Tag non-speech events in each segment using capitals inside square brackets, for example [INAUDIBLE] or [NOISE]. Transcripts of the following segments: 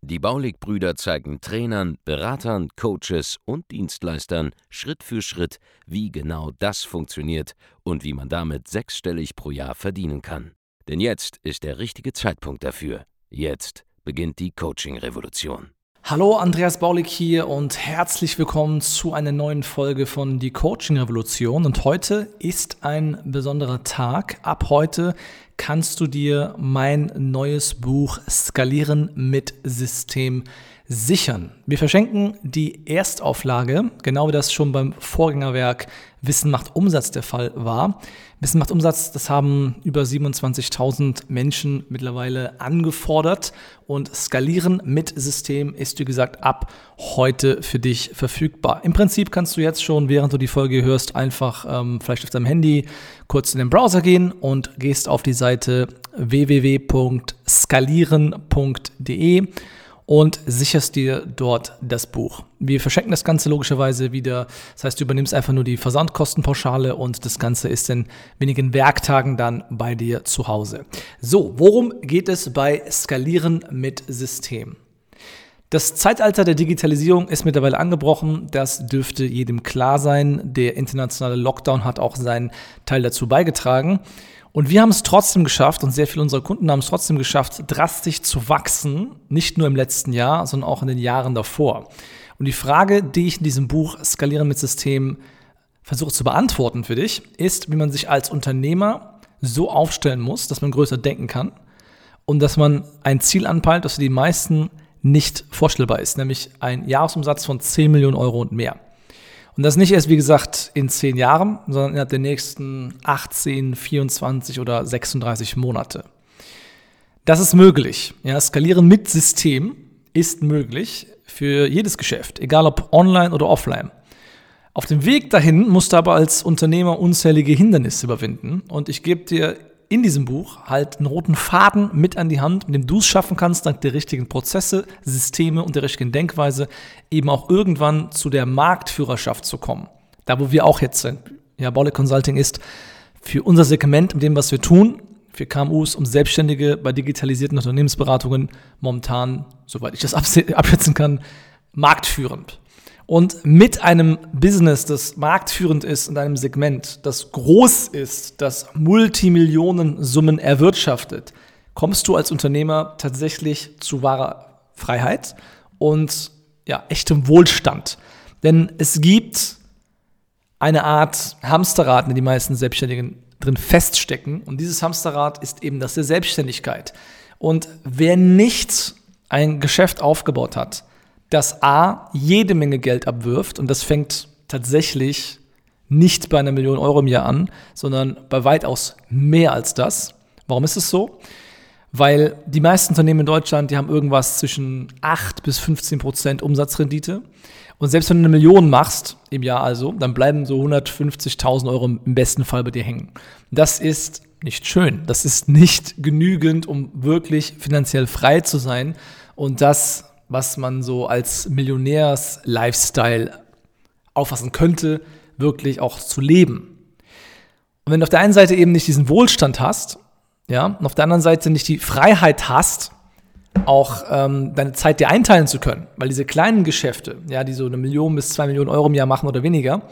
Die Baulig-Brüder zeigen Trainern, Beratern, Coaches und Dienstleistern Schritt für Schritt, wie genau das funktioniert und wie man damit sechsstellig pro Jahr verdienen kann. Denn jetzt ist der richtige Zeitpunkt dafür. Jetzt beginnt die Coaching-Revolution. Hallo, Andreas Baulig hier und herzlich willkommen zu einer neuen Folge von Die Coaching Revolution. Und heute ist ein besonderer Tag. Ab heute kannst du dir mein neues Buch Skalieren mit System sichern. Wir verschenken die Erstauflage, genau wie das schon beim Vorgängerwerk Wissen macht Umsatz der Fall war. Wissen macht Umsatz, das haben über 27.000 Menschen mittlerweile angefordert und Skalieren mit System ist, wie gesagt, ab heute für dich verfügbar. Im Prinzip kannst du jetzt schon, während du die Folge hörst, einfach ähm, vielleicht auf deinem Handy kurz in den Browser gehen und gehst auf die Seite www.skalieren.de und sicherst dir dort das Buch. Wir verschenken das Ganze logischerweise wieder. Das heißt, du übernimmst einfach nur die Versandkostenpauschale und das Ganze ist in wenigen Werktagen dann bei dir zu Hause. So, worum geht es bei Skalieren mit System? Das Zeitalter der Digitalisierung ist mittlerweile angebrochen. Das dürfte jedem klar sein. Der internationale Lockdown hat auch seinen Teil dazu beigetragen. Und wir haben es trotzdem geschafft und sehr viele unserer Kunden haben es trotzdem geschafft, drastisch zu wachsen, nicht nur im letzten Jahr, sondern auch in den Jahren davor. Und die Frage, die ich in diesem Buch Skalieren mit System versuche zu beantworten für dich, ist, wie man sich als Unternehmer so aufstellen muss, dass man größer denken kann und dass man ein Ziel anpeilt, das für die meisten nicht vorstellbar ist, nämlich ein Jahresumsatz von 10 Millionen Euro und mehr. Und das nicht erst, wie gesagt, in zehn Jahren, sondern innerhalb der nächsten 18, 24 oder 36 Monate. Das ist möglich. Ja, skalieren mit System ist möglich für jedes Geschäft, egal ob online oder offline. Auf dem Weg dahin musst du aber als Unternehmer unzählige Hindernisse überwinden. Und ich gebe dir in diesem Buch halt einen roten Faden mit an die Hand, mit dem du es schaffen kannst, dank der richtigen Prozesse, Systeme und der richtigen Denkweise eben auch irgendwann zu der Marktführerschaft zu kommen. Da, wo wir auch jetzt sind. Ja, Baule Consulting ist für unser Segment, mit dem, was wir tun, für KMUs und Selbstständige bei digitalisierten Unternehmensberatungen momentan, soweit ich das abschätzen kann, marktführend. Und mit einem Business, das marktführend ist in einem Segment, das groß ist, das Multimillionensummen erwirtschaftet, kommst du als Unternehmer tatsächlich zu wahrer Freiheit und ja, echtem Wohlstand. Denn es gibt eine Art Hamsterrad, in die meisten Selbstständigen drin feststecken. Und dieses Hamsterrad ist eben das der Selbstständigkeit. Und wer nicht ein Geschäft aufgebaut hat, das A jede Menge Geld abwirft und das fängt tatsächlich nicht bei einer Million Euro im Jahr an, sondern bei weitaus mehr als das. Warum ist es so? Weil die meisten Unternehmen in Deutschland, die haben irgendwas zwischen 8 bis 15 Prozent Umsatzrendite. Und selbst wenn du eine Million machst im Jahr also, dann bleiben so 150.000 Euro im besten Fall bei dir hängen. Das ist nicht schön. Das ist nicht genügend, um wirklich finanziell frei zu sein. Und das was man so als Millionärs-Lifestyle auffassen könnte, wirklich auch zu leben. Und wenn du auf der einen Seite eben nicht diesen Wohlstand hast, ja, und auf der anderen Seite nicht die Freiheit hast, auch ähm, deine Zeit dir einteilen zu können, weil diese kleinen Geschäfte, ja, die so eine Million bis zwei Millionen Euro im Jahr machen oder weniger,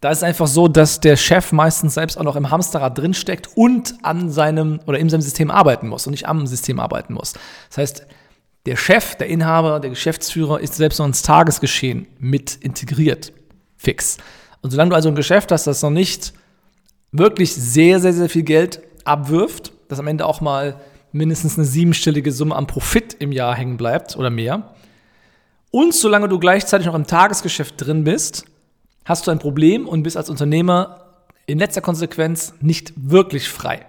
da ist einfach so, dass der Chef meistens selbst auch noch im Hamsterrad drinsteckt und an seinem oder in seinem System arbeiten muss und nicht am System arbeiten muss. Das heißt, der Chef, der Inhaber, der Geschäftsführer ist selbst noch ins Tagesgeschehen mit integriert. Fix. Und solange du also ein Geschäft hast, das noch nicht wirklich sehr, sehr, sehr viel Geld abwirft, das am Ende auch mal mindestens eine siebenstellige Summe am Profit im Jahr hängen bleibt oder mehr, und solange du gleichzeitig noch im Tagesgeschäft drin bist, hast du ein Problem und bist als Unternehmer in letzter Konsequenz nicht wirklich frei.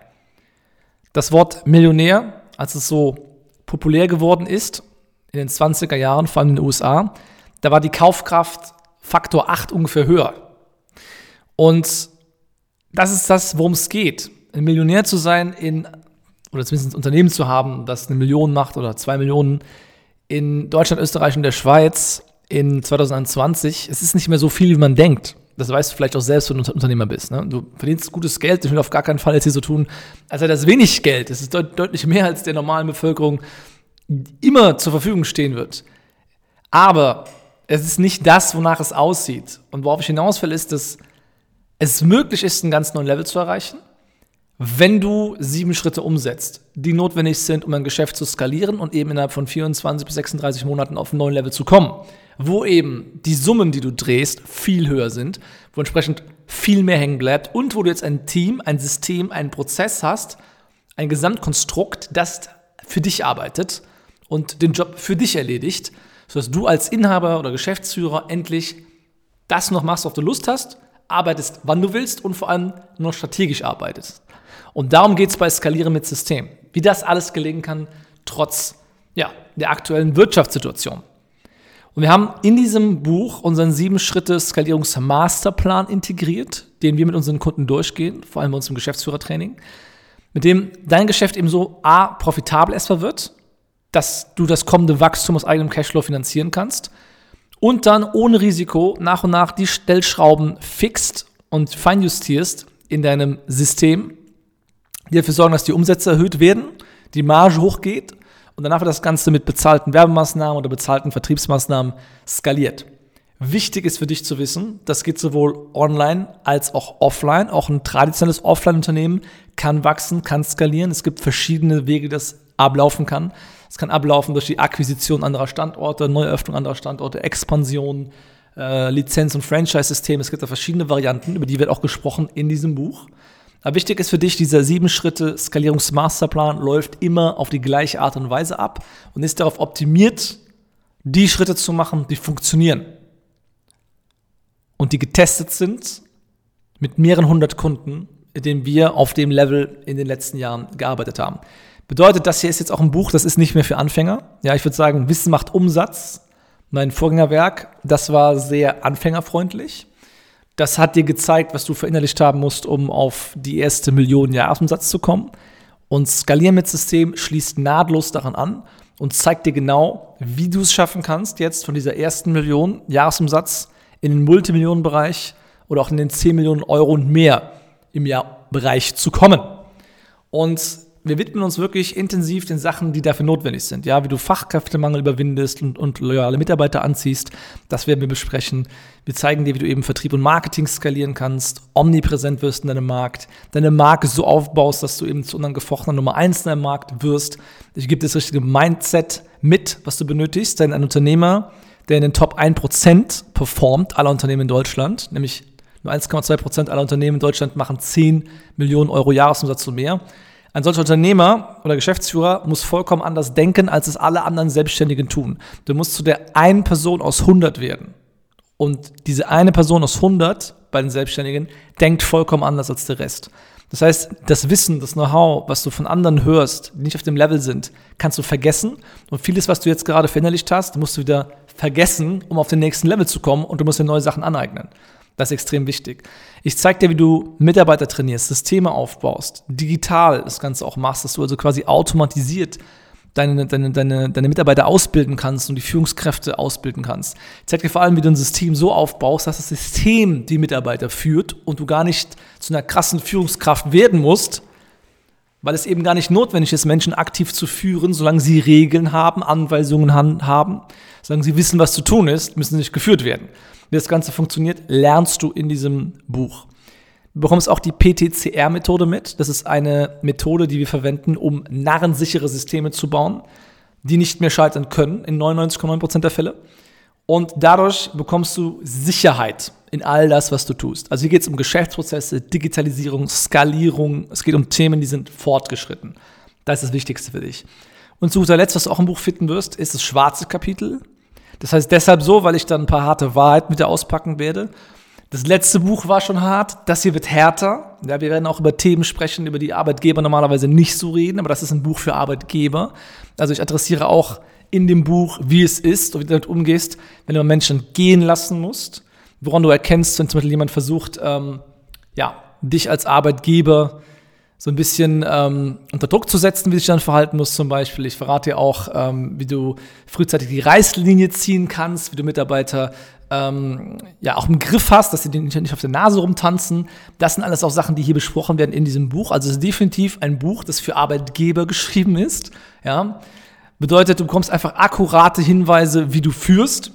Das Wort Millionär, als es so populär geworden ist, in den 20er Jahren, vor allem in den USA, da war die Kaufkraft Faktor 8 ungefähr höher. Und das ist das, worum es geht. Ein Millionär zu sein in, oder zumindest ein Unternehmen zu haben, das eine Million macht oder zwei Millionen in Deutschland, Österreich und der Schweiz in 2020. Es ist nicht mehr so viel, wie man denkt. Das weißt du vielleicht auch selbst, wenn du Unternehmer bist. Ne? Du verdienst gutes Geld. Ich will auf gar keinen Fall jetzt hier so tun, als sei das wenig Geld. Es ist deut deutlich mehr, als der normalen Bevölkerung immer zur Verfügung stehen wird. Aber es ist nicht das, wonach es aussieht. Und worauf ich hinaus will, ist, dass es möglich ist, einen ganz neuen Level zu erreichen, wenn du sieben Schritte umsetzt, die notwendig sind, um ein Geschäft zu skalieren und eben innerhalb von 24 bis 36 Monaten auf einen neuen Level zu kommen, wo eben die Summen, die du drehst, viel höher sind, wo entsprechend viel mehr hängen bleibt und wo du jetzt ein Team, ein System, einen Prozess hast, ein Gesamtkonstrukt, das für dich arbeitet und den Job für dich erledigt, sodass du als Inhaber oder Geschäftsführer endlich das noch machst, was du Lust hast arbeitest, wann du willst und vor allem nur strategisch arbeitest. Und darum geht es bei Skalieren mit System. Wie das alles gelingen kann, trotz ja, der aktuellen Wirtschaftssituation. Und wir haben in diesem Buch unseren sieben Schritte Skalierungsmasterplan integriert, den wir mit unseren Kunden durchgehen, vor allem bei uns im Geschäftsführertraining, mit dem dein Geschäft eben so A, profitabel erstmal wird, dass du das kommende Wachstum aus eigenem Cashflow finanzieren kannst und dann ohne Risiko nach und nach die Stellschrauben fixt und feinjustierst in deinem System, die dafür sorgen, dass die Umsätze erhöht werden, die Marge hochgeht und danach wird das Ganze mit bezahlten Werbemaßnahmen oder bezahlten Vertriebsmaßnahmen skaliert. Wichtig ist für dich zu wissen, das geht sowohl online als auch offline. Auch ein traditionelles Offline-Unternehmen kann wachsen, kann skalieren. Es gibt verschiedene Wege, das ablaufen kann. Es kann ablaufen durch die Akquisition anderer Standorte, Neueröffnung anderer Standorte, Expansion, äh, Lizenz- und Franchise-System. Es gibt da verschiedene Varianten, über die wird auch gesprochen in diesem Buch. Aber wichtig ist für dich, dieser sieben Schritte Skalierungsmasterplan läuft immer auf die gleiche Art und Weise ab und ist darauf optimiert, die Schritte zu machen, die funktionieren und die getestet sind mit mehreren hundert Kunden, mit denen wir auf dem Level in den letzten Jahren gearbeitet haben. Bedeutet, das hier ist jetzt auch ein Buch, das ist nicht mehr für Anfänger. Ja, ich würde sagen, Wissen macht Umsatz. Mein Vorgängerwerk, das war sehr anfängerfreundlich. Das hat dir gezeigt, was du verinnerlicht haben musst, um auf die erste Million Jahresumsatz zu kommen. Und Skalieren mit System schließt nahtlos daran an und zeigt dir genau, wie du es schaffen kannst, jetzt von dieser ersten Million Jahresumsatz in den Multimillionenbereich oder auch in den 10 Millionen Euro und mehr im Jahr Bereich zu kommen. Und wir widmen uns wirklich intensiv den Sachen, die dafür notwendig sind. Ja, wie du Fachkräftemangel überwindest und, und loyale Mitarbeiter anziehst, das werden wir besprechen. Wir zeigen dir, wie du eben Vertrieb und Marketing skalieren kannst, omnipräsent wirst in deinem Markt, deine Marke so aufbaust, dass du eben zu unangefochtener Nummer eins in deinem Markt wirst. Ich gebe dir das richtige Mindset mit, was du benötigst, denn ein Unternehmer, der in den Top 1% performt, aller Unternehmen in Deutschland, nämlich nur 1,2% aller Unternehmen in Deutschland machen 10 Millionen Euro Jahresumsatz und mehr. Ein solcher Unternehmer oder Geschäftsführer muss vollkommen anders denken, als es alle anderen Selbstständigen tun. Du musst zu der einen Person aus 100 werden. Und diese eine Person aus 100 bei den Selbstständigen denkt vollkommen anders als der Rest. Das heißt, das Wissen, das Know-how, was du von anderen hörst, die nicht auf dem Level sind, kannst du vergessen. Und vieles, was du jetzt gerade verinnerlicht hast, musst du wieder vergessen, um auf den nächsten Level zu kommen und du musst dir neue Sachen aneignen. Das ist extrem wichtig. Ich zeige dir, wie du Mitarbeiter trainierst, Systeme aufbaust, digital das Ganze auch machst, dass du also quasi automatisiert deine, deine, deine, deine Mitarbeiter ausbilden kannst und die Führungskräfte ausbilden kannst. Ich zeige dir vor allem, wie du ein System so aufbaust, dass das System die Mitarbeiter führt und du gar nicht zu einer krassen Führungskraft werden musst, weil es eben gar nicht notwendig ist, Menschen aktiv zu führen, solange sie Regeln haben, Anweisungen haben, solange sie wissen, was zu tun ist, müssen nicht geführt werden. Wie das Ganze funktioniert, lernst du in diesem Buch. Du bekommst auch die PTCR-Methode mit. Das ist eine Methode, die wir verwenden, um narrensichere Systeme zu bauen, die nicht mehr scheitern können in 99,9% der Fälle. Und dadurch bekommst du Sicherheit in all das, was du tust. Also hier geht es um Geschäftsprozesse, Digitalisierung, Skalierung. Es geht um Themen, die sind fortgeschritten. Das ist das Wichtigste für dich. Und zu guter Letzt, was du auch im Buch finden wirst, ist das schwarze Kapitel. Das heißt deshalb so, weil ich dann ein paar harte Wahrheiten mit dir auspacken werde. Das letzte Buch war schon hart, das hier wird härter. Ja, wir werden auch über Themen sprechen, über die Arbeitgeber normalerweise nicht so reden, aber das ist ein Buch für Arbeitgeber. Also ich adressiere auch in dem Buch, wie es ist und wie du damit umgehst, wenn du Menschen gehen lassen musst, woran du erkennst, wenn zum Beispiel jemand versucht, ähm, ja, dich als Arbeitgeber so ein bisschen ähm, unter Druck zu setzen, wie sich dann verhalten muss zum Beispiel. Ich verrate dir auch, ähm, wie du frühzeitig die Reißlinie ziehen kannst, wie du Mitarbeiter ähm, ja auch im Griff hast, dass sie nicht auf der Nase rumtanzen. Das sind alles auch Sachen, die hier besprochen werden in diesem Buch. Also es ist definitiv ein Buch, das für Arbeitgeber [LAUGHS] geschrieben ist. Ja. Bedeutet, du bekommst einfach akkurate Hinweise, wie du führst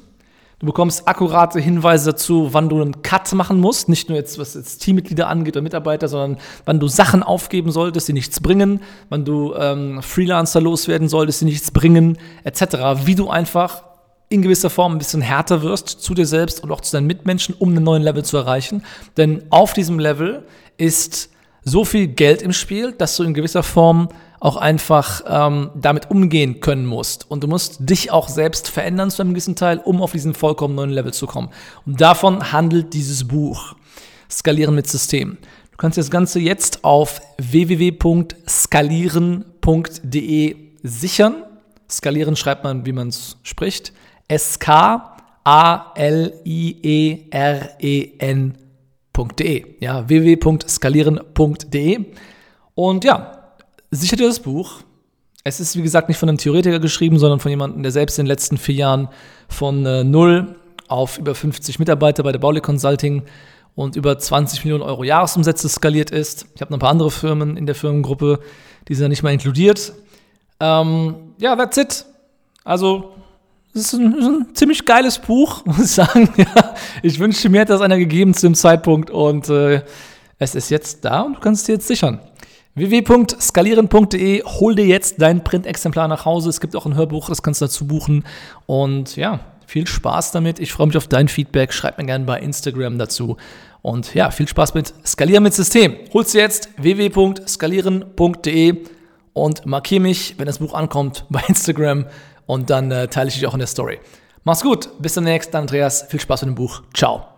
Du bekommst akkurate Hinweise dazu, wann du einen Cut machen musst. Nicht nur jetzt, was jetzt Teammitglieder angeht oder Mitarbeiter, sondern wann du Sachen aufgeben solltest, die nichts bringen, wann du ähm, Freelancer loswerden solltest, die nichts bringen, etc. Wie du einfach in gewisser Form ein bisschen härter wirst zu dir selbst und auch zu deinen Mitmenschen, um einen neuen Level zu erreichen. Denn auf diesem Level ist so viel Geld im Spiel, dass du in gewisser Form auch einfach ähm, damit umgehen können musst. Und du musst dich auch selbst verändern zu einem gewissen Teil, um auf diesen vollkommen neuen Level zu kommen. Und davon handelt dieses Buch. Skalieren mit System. Du kannst das Ganze jetzt auf www.skalieren.de sichern. Skalieren schreibt man, wie man es spricht. S-K-A-L-I-E-R-E-N.de. Ja, www.skalieren.de. Und ja, sicher dir das Buch. Es ist, wie gesagt, nicht von einem Theoretiker geschrieben, sondern von jemandem, der selbst in den letzten vier Jahren von äh, null auf über 50 Mitarbeiter bei der Bauli Consulting und über 20 Millionen Euro Jahresumsätze skaliert ist. Ich habe noch ein paar andere Firmen in der Firmengruppe, die sind da nicht mal inkludiert. Ähm, ja, that's it. Also, es ist ein, ein, ziemlich geiles Buch, [LAUGHS] muss ich sagen. [LAUGHS] Ja, ich wünschte, mir hätte das einer gegeben zu dem Zeitpunkt und äh, es ist jetzt da und du kannst es dir jetzt sichern www.skalieren.de. Hol dir jetzt dein Printexemplar nach Hause. Es gibt auch ein Hörbuch, das kannst du dazu buchen. Und ja, viel Spaß damit. Ich freue mich auf dein Feedback. Schreib mir gerne bei Instagram dazu. Und ja, viel Spaß mit Skalieren mit System. Holst du jetzt www.skalieren.de und markiere mich, wenn das Buch ankommt, [LAUGHS] bei Instagram. Und dann äh, teile ich dich auch in der Story. Mach's gut. Bis demnächst, Andreas. Viel Spaß mit dem Buch. Ciao.